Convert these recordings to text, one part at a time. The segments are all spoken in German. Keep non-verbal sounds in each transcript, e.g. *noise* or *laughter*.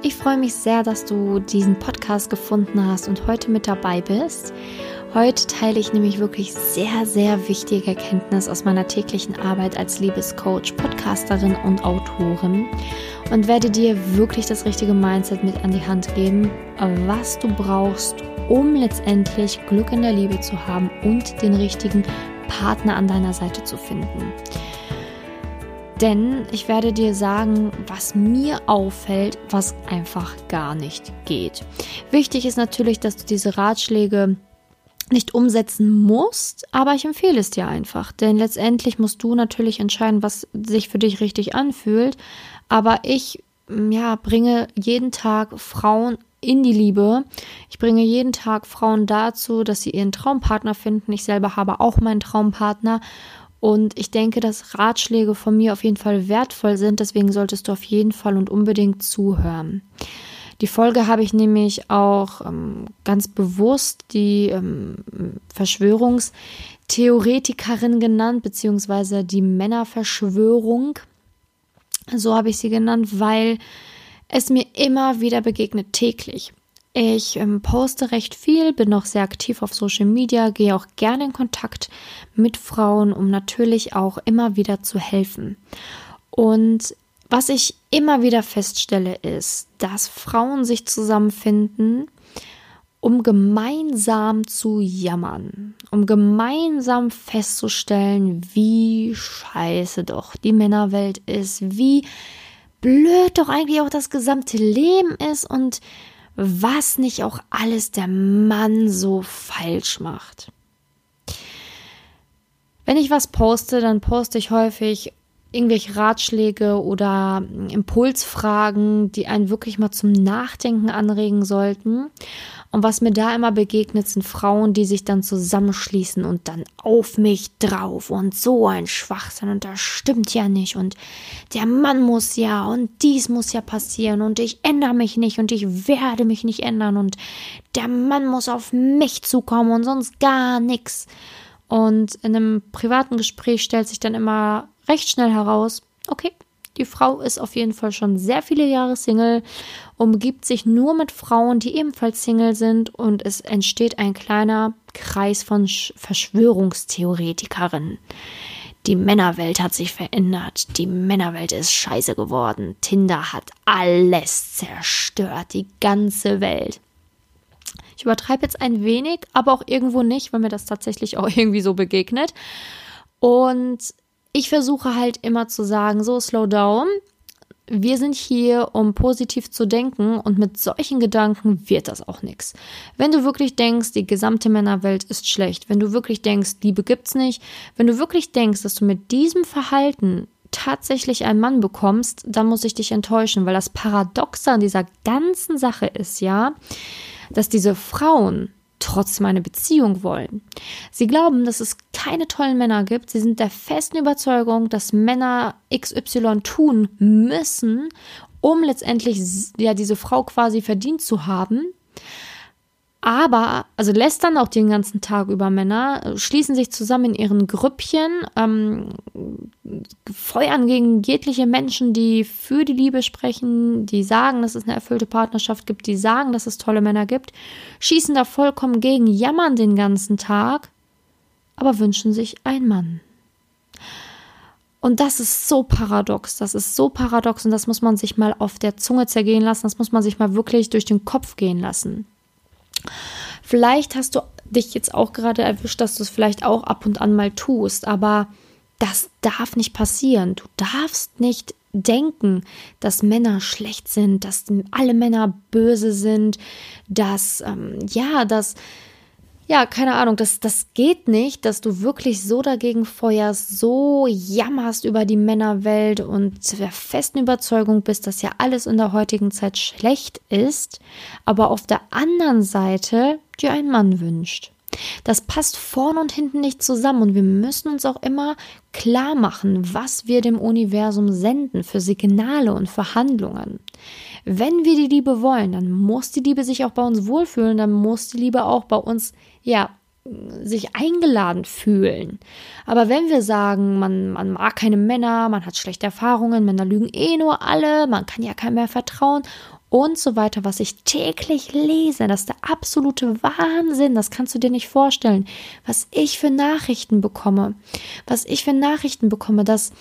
Ich freue mich sehr, dass du diesen Podcast gefunden hast und heute mit dabei bist. Heute teile ich nämlich wirklich sehr, sehr wichtige Erkenntnis aus meiner täglichen Arbeit als Liebescoach, Podcasterin und Autorin und werde dir wirklich das richtige Mindset mit an die Hand geben, was du brauchst, um letztendlich Glück in der Liebe zu haben und den richtigen Partner an deiner Seite zu finden. Denn ich werde dir sagen, was mir auffällt, was einfach gar nicht geht. Wichtig ist natürlich, dass du diese Ratschläge nicht umsetzen musst, aber ich empfehle es dir einfach, denn letztendlich musst du natürlich entscheiden, was sich für dich richtig anfühlt. Aber ich ja, bringe jeden Tag Frauen in die Liebe. Ich bringe jeden Tag Frauen dazu, dass sie ihren Traumpartner finden. Ich selber habe auch meinen Traumpartner und ich denke, dass Ratschläge von mir auf jeden Fall wertvoll sind. Deswegen solltest du auf jeden Fall und unbedingt zuhören. Die Folge habe ich nämlich auch ähm, ganz bewusst die ähm, Verschwörungstheoretikerin genannt, beziehungsweise die Männerverschwörung. So habe ich sie genannt, weil es mir immer wieder begegnet, täglich. Ich ähm, poste recht viel, bin noch sehr aktiv auf Social Media, gehe auch gerne in Kontakt mit Frauen, um natürlich auch immer wieder zu helfen. Und was ich immer wieder feststelle, ist, dass Frauen sich zusammenfinden, um gemeinsam zu jammern, um gemeinsam festzustellen, wie scheiße doch die Männerwelt ist, wie blöd doch eigentlich auch das gesamte Leben ist und was nicht auch alles der Mann so falsch macht. Wenn ich was poste, dann poste ich häufig irgendwelche Ratschläge oder Impulsfragen, die einen wirklich mal zum Nachdenken anregen sollten. Und was mir da immer begegnet, sind Frauen, die sich dann zusammenschließen und dann auf mich drauf. Und so ein Schwachsinn. Und das stimmt ja nicht. Und der Mann muss ja und dies muss ja passieren. Und ich ändere mich nicht. Und ich werde mich nicht ändern. Und der Mann muss auf mich zukommen. Und sonst gar nichts. Und in einem privaten Gespräch stellt sich dann immer recht schnell heraus, okay, die Frau ist auf jeden Fall schon sehr viele Jahre Single, umgibt sich nur mit Frauen, die ebenfalls Single sind und es entsteht ein kleiner Kreis von Verschwörungstheoretikerinnen. Die Männerwelt hat sich verändert. Die Männerwelt ist scheiße geworden. Tinder hat alles zerstört. Die ganze Welt. Ich übertreibe jetzt ein wenig, aber auch irgendwo nicht, weil mir das tatsächlich auch *laughs* irgendwie so begegnet. Und ich versuche halt immer zu sagen, so slow down. Wir sind hier, um positiv zu denken und mit solchen Gedanken wird das auch nichts. Wenn du wirklich denkst, die gesamte Männerwelt ist schlecht, wenn du wirklich denkst, Liebe gibt's nicht, wenn du wirklich denkst, dass du mit diesem Verhalten tatsächlich einen Mann bekommst, dann muss ich dich enttäuschen, weil das Paradoxe an dieser ganzen Sache ist ja, dass diese Frauen trotzdem eine Beziehung wollen. Sie glauben, dass es keine tollen Männer gibt. Sie sind der festen Überzeugung, dass Männer XY tun müssen, um letztendlich ja diese Frau quasi verdient zu haben aber, also lästern auch den ganzen Tag über Männer, schließen sich zusammen in ihren Grüppchen, ähm, feuern gegen jegliche Menschen, die für die Liebe sprechen, die sagen, dass es eine erfüllte Partnerschaft gibt, die sagen, dass es tolle Männer gibt, schießen da vollkommen gegen, jammern den ganzen Tag, aber wünschen sich einen Mann. Und das ist so paradox, das ist so paradox und das muss man sich mal auf der Zunge zergehen lassen, das muss man sich mal wirklich durch den Kopf gehen lassen. Vielleicht hast du dich jetzt auch gerade erwischt, dass du es vielleicht auch ab und an mal tust, aber das darf nicht passieren. Du darfst nicht denken, dass Männer schlecht sind, dass alle Männer böse sind, dass ähm, ja, dass ja, keine Ahnung, das, das geht nicht, dass du wirklich so dagegen feuerst, so jammerst über die Männerwelt und der festen Überzeugung bist, dass ja alles in der heutigen Zeit schlecht ist, aber auf der anderen Seite dir einen Mann wünscht. Das passt vorn und hinten nicht zusammen und wir müssen uns auch immer klar machen, was wir dem Universum senden für Signale und Verhandlungen. Wenn wir die Liebe wollen, dann muss die Liebe sich auch bei uns wohlfühlen, dann muss die Liebe auch bei uns, ja, sich eingeladen fühlen. Aber wenn wir sagen, man, man mag keine Männer, man hat schlechte Erfahrungen, Männer lügen eh nur alle, man kann ja keinem mehr vertrauen und so weiter, was ich täglich lese, das ist der absolute Wahnsinn, das kannst du dir nicht vorstellen, was ich für Nachrichten bekomme, was ich für Nachrichten bekomme, dass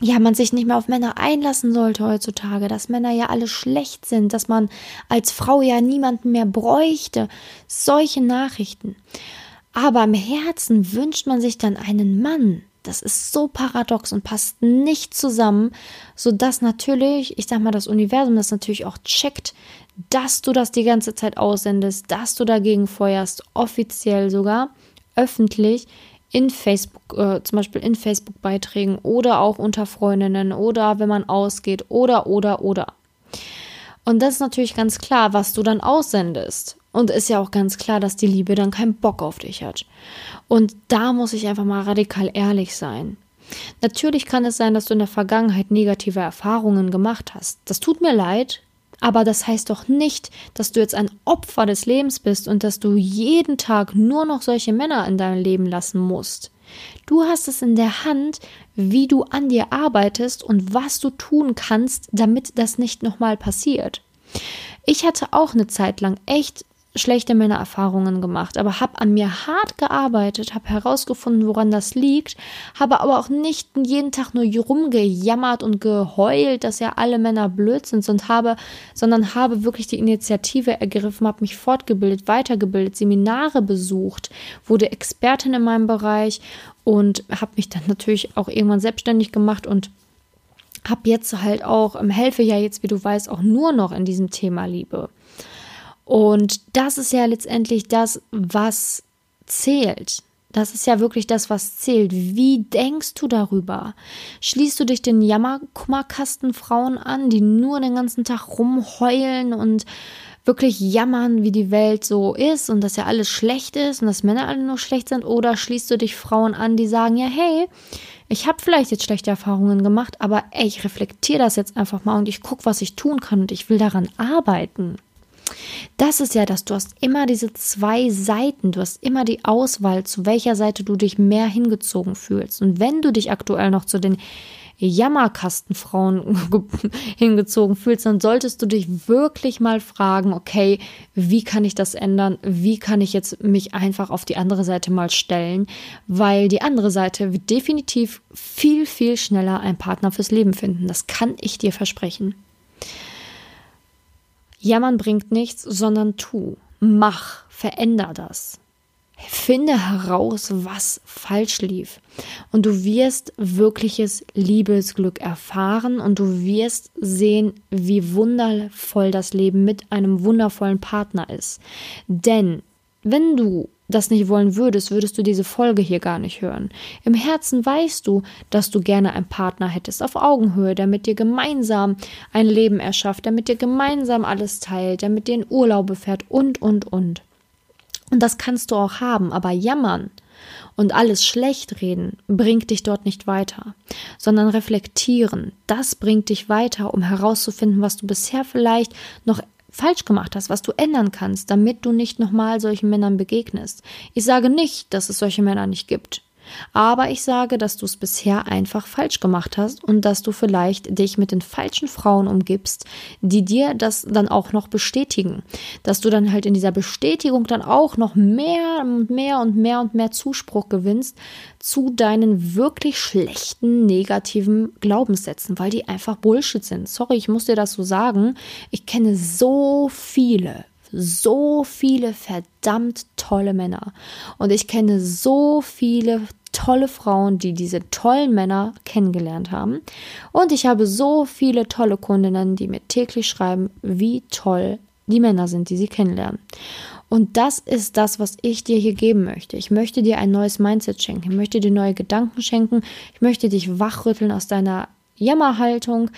ja, man sich nicht mehr auf Männer einlassen sollte heutzutage, dass Männer ja alle schlecht sind, dass man als Frau ja niemanden mehr bräuchte. Solche Nachrichten. Aber im Herzen wünscht man sich dann einen Mann. Das ist so paradox und passt nicht zusammen, sodass natürlich, ich sag mal, das Universum das natürlich auch checkt, dass du das die ganze Zeit aussendest, dass du dagegen feuerst, offiziell sogar, öffentlich, in Facebook, äh, zum Beispiel in Facebook-Beiträgen oder auch unter Freundinnen oder wenn man ausgeht oder, oder, oder. Und das ist natürlich ganz klar, was du dann aussendest. Und ist ja auch ganz klar, dass die Liebe dann keinen Bock auf dich hat. Und da muss ich einfach mal radikal ehrlich sein. Natürlich kann es sein, dass du in der Vergangenheit negative Erfahrungen gemacht hast. Das tut mir leid, aber das heißt doch nicht, dass du jetzt ein Opfer des Lebens bist und dass du jeden Tag nur noch solche Männer in deinem Leben lassen musst. Du hast es in der Hand, wie du an dir arbeitest und was du tun kannst, damit das nicht nochmal passiert. Ich hatte auch eine Zeit lang echt schlechte Männererfahrungen gemacht, aber habe an mir hart gearbeitet, habe herausgefunden, woran das liegt, habe aber auch nicht jeden Tag nur rumgejammert und geheult, dass ja alle Männer blöd sind, und habe, sondern habe wirklich die Initiative ergriffen, habe mich fortgebildet, weitergebildet, Seminare besucht, wurde Expertin in meinem Bereich und habe mich dann natürlich auch irgendwann selbstständig gemacht und habe jetzt halt auch, helfe ja jetzt, wie du weißt, auch nur noch in diesem Thema Liebe. Und das ist ja letztendlich das, was zählt. Das ist ja wirklich das, was zählt. Wie denkst du darüber? Schließt du dich den Jammerkummerkastenfrauen an, die nur den ganzen Tag rumheulen und wirklich jammern, wie die Welt so ist und dass ja alles schlecht ist und dass Männer alle nur schlecht sind? Oder schließt du dich Frauen an, die sagen, ja, hey, ich habe vielleicht jetzt schlechte Erfahrungen gemacht, aber ey, ich reflektiere das jetzt einfach mal und ich gucke, was ich tun kann und ich will daran arbeiten. Das ist ja das, du hast immer diese zwei Seiten, du hast immer die Auswahl, zu welcher Seite du dich mehr hingezogen fühlst. Und wenn du dich aktuell noch zu den Jammerkastenfrauen *laughs* hingezogen fühlst, dann solltest du dich wirklich mal fragen, okay, wie kann ich das ändern? Wie kann ich jetzt mich einfach auf die andere Seite mal stellen? Weil die andere Seite wird definitiv viel, viel schneller einen Partner fürs Leben finden. Das kann ich dir versprechen. Jammern bringt nichts, sondern tu. Mach, veränder das. Finde heraus, was falsch lief. Und du wirst wirkliches Liebesglück erfahren und du wirst sehen, wie wundervoll das Leben mit einem wundervollen Partner ist. Denn wenn du das nicht wollen würdest, würdest du diese Folge hier gar nicht hören. Im Herzen weißt du, dass du gerne einen Partner hättest auf Augenhöhe, der mit dir gemeinsam ein Leben erschafft, der mit dir gemeinsam alles teilt, der mit dir in Urlaube fährt und, und, und. Und das kannst du auch haben, aber jammern und alles schlecht reden bringt dich dort nicht weiter, sondern reflektieren, das bringt dich weiter, um herauszufinden, was du bisher vielleicht noch falsch gemacht hast, was du ändern kannst, damit du nicht nochmal solchen Männern begegnest. Ich sage nicht, dass es solche Männer nicht gibt. Aber ich sage, dass du es bisher einfach falsch gemacht hast und dass du vielleicht dich mit den falschen Frauen umgibst, die dir das dann auch noch bestätigen. Dass du dann halt in dieser Bestätigung dann auch noch mehr und mehr und mehr und mehr Zuspruch gewinnst zu deinen wirklich schlechten, negativen Glaubenssätzen, weil die einfach Bullshit sind. Sorry, ich muss dir das so sagen. Ich kenne so viele, so viele verdammt tolle Männer. Und ich kenne so viele tolle Frauen, die diese tollen Männer kennengelernt haben. Und ich habe so viele tolle Kundinnen, die mir täglich schreiben, wie toll die Männer sind, die sie kennenlernen. Und das ist das, was ich dir hier geben möchte. Ich möchte dir ein neues Mindset schenken. Ich möchte dir neue Gedanken schenken. Ich möchte dich wachrütteln aus deiner Jammerhaltung.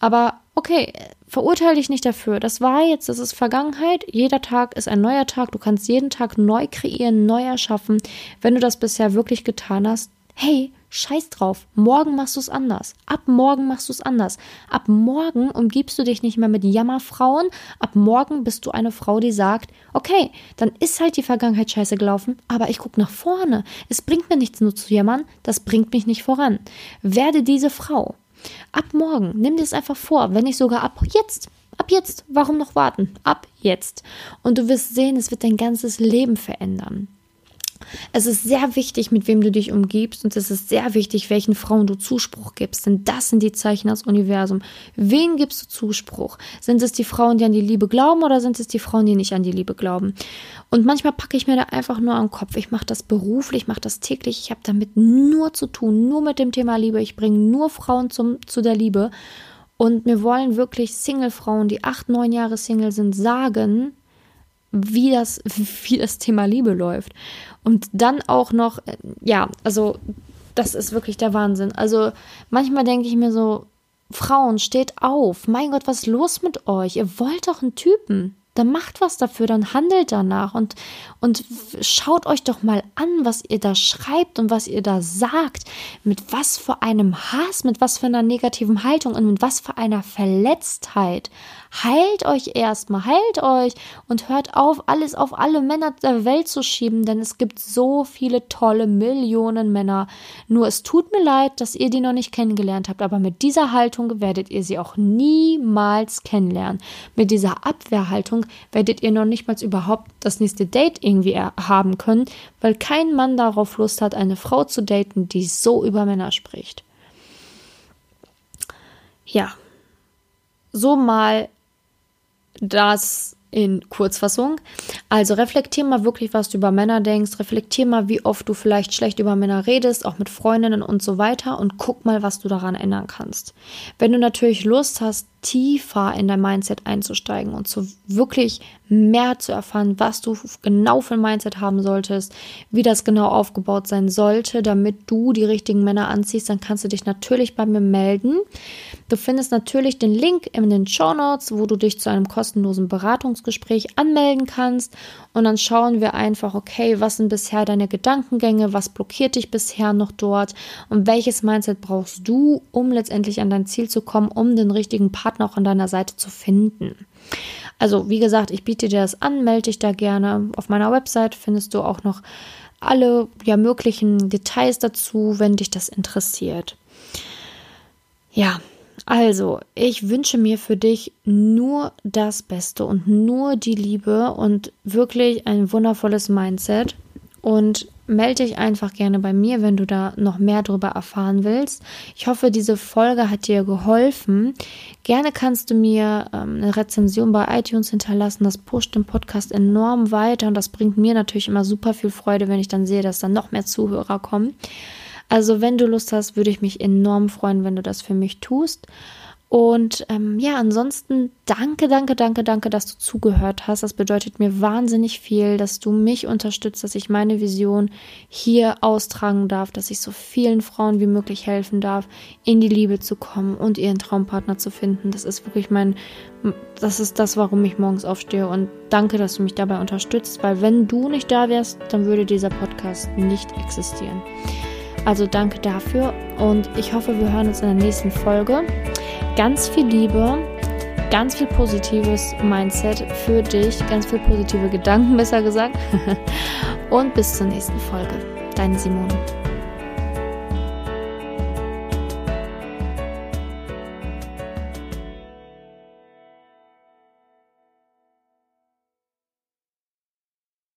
Aber okay, verurteile dich nicht dafür. Das war jetzt, das ist Vergangenheit. Jeder Tag ist ein neuer Tag. Du kannst jeden Tag neu kreieren, neu erschaffen. Wenn du das bisher wirklich getan hast, hey, scheiß drauf, morgen machst du es anders. Ab morgen machst du es anders. Ab morgen umgibst du dich nicht mehr mit Jammerfrauen. Ab morgen bist du eine Frau, die sagt, okay, dann ist halt die Vergangenheit scheiße gelaufen, aber ich gucke nach vorne. Es bringt mir nichts nur zu jammern, das bringt mich nicht voran. Werde diese Frau. Ab morgen, nimm dir es einfach vor, wenn nicht sogar ab jetzt. Ab jetzt, warum noch warten? Ab jetzt. Und du wirst sehen, es wird dein ganzes Leben verändern. Es ist sehr wichtig, mit wem du dich umgibst und es ist sehr wichtig, welchen Frauen du Zuspruch gibst, denn das sind die Zeichen des Universums. Wen gibst du Zuspruch? Sind es die Frauen, die an die Liebe glauben oder sind es die Frauen, die nicht an die Liebe glauben? Und manchmal packe ich mir da einfach nur am Kopf. Ich mache das beruflich, ich mache das täglich. Ich habe damit nur zu tun, nur mit dem Thema Liebe. Ich bringe nur Frauen zum, zu der Liebe. Und mir wollen wirklich Single-Frauen, die acht, neun Jahre Single sind, sagen, wie das, wie das Thema Liebe läuft. Und dann auch noch, äh, ja, also das ist wirklich der Wahnsinn. Also manchmal denke ich mir so, Frauen, steht auf. Mein Gott, was ist los mit euch? Ihr wollt doch einen Typen dann macht was dafür, dann handelt danach und, und schaut euch doch mal an, was ihr da schreibt und was ihr da sagt, mit was für einem Hass, mit was für einer negativen Haltung und mit was für einer Verletztheit. Heilt euch erstmal, heilt euch und hört auf, alles auf alle Männer der Welt zu schieben, denn es gibt so viele tolle Millionen Männer. Nur es tut mir leid, dass ihr die noch nicht kennengelernt habt, aber mit dieser Haltung werdet ihr sie auch niemals kennenlernen. Mit dieser Abwehrhaltung werdet ihr noch nicht mal überhaupt das nächste Date irgendwie haben können, weil kein Mann darauf Lust hat, eine Frau zu daten, die so über Männer spricht. Ja, so mal das in Kurzfassung. Also reflektier mal wirklich, was du über Männer denkst. Reflektier mal, wie oft du vielleicht schlecht über Männer redest, auch mit Freundinnen und so weiter. Und guck mal, was du daran ändern kannst. Wenn du natürlich Lust hast, tiefer in dein Mindset einzusteigen und zu wirklich mehr zu erfahren, was du genau für ein Mindset haben solltest, wie das genau aufgebaut sein sollte, damit du die richtigen Männer anziehst, dann kannst du dich natürlich bei mir melden. Du findest natürlich den Link in den Show Notes, wo du dich zu einem kostenlosen Beratungsgespräch anmelden kannst und dann schauen wir einfach, okay, was sind bisher deine Gedankengänge, was blockiert dich bisher noch dort und welches Mindset brauchst du, um letztendlich an dein Ziel zu kommen, um den richtigen Partner auch an deiner Seite zu finden. Also, wie gesagt, ich biete dir das an, melde dich da gerne. Auf meiner Website findest du auch noch alle ja, möglichen Details dazu, wenn dich das interessiert. Ja, also, ich wünsche mir für dich nur das Beste und nur die Liebe und wirklich ein wundervolles Mindset. Und melde dich einfach gerne bei mir, wenn du da noch mehr darüber erfahren willst. Ich hoffe, diese Folge hat dir geholfen. Gerne kannst du mir ähm, eine Rezension bei iTunes hinterlassen. Das pusht den Podcast enorm weiter und das bringt mir natürlich immer super viel Freude, wenn ich dann sehe, dass dann noch mehr Zuhörer kommen. Also wenn du Lust hast, würde ich mich enorm freuen, wenn du das für mich tust. Und ähm, ja, ansonsten danke, danke, danke, danke, dass du zugehört hast. Das bedeutet mir wahnsinnig viel, dass du mich unterstützt, dass ich meine Vision hier austragen darf, dass ich so vielen Frauen wie möglich helfen darf, in die Liebe zu kommen und ihren Traumpartner zu finden. Das ist wirklich mein, das ist das, warum ich morgens aufstehe. Und danke, dass du mich dabei unterstützt, weil wenn du nicht da wärst, dann würde dieser Podcast nicht existieren. Also danke dafür und ich hoffe, wir hören uns in der nächsten Folge. Ganz viel Liebe, ganz viel positives Mindset für dich, ganz viel positive Gedanken, *laughs* besser gesagt. *laughs* und bis zur nächsten Folge. Deine Simone.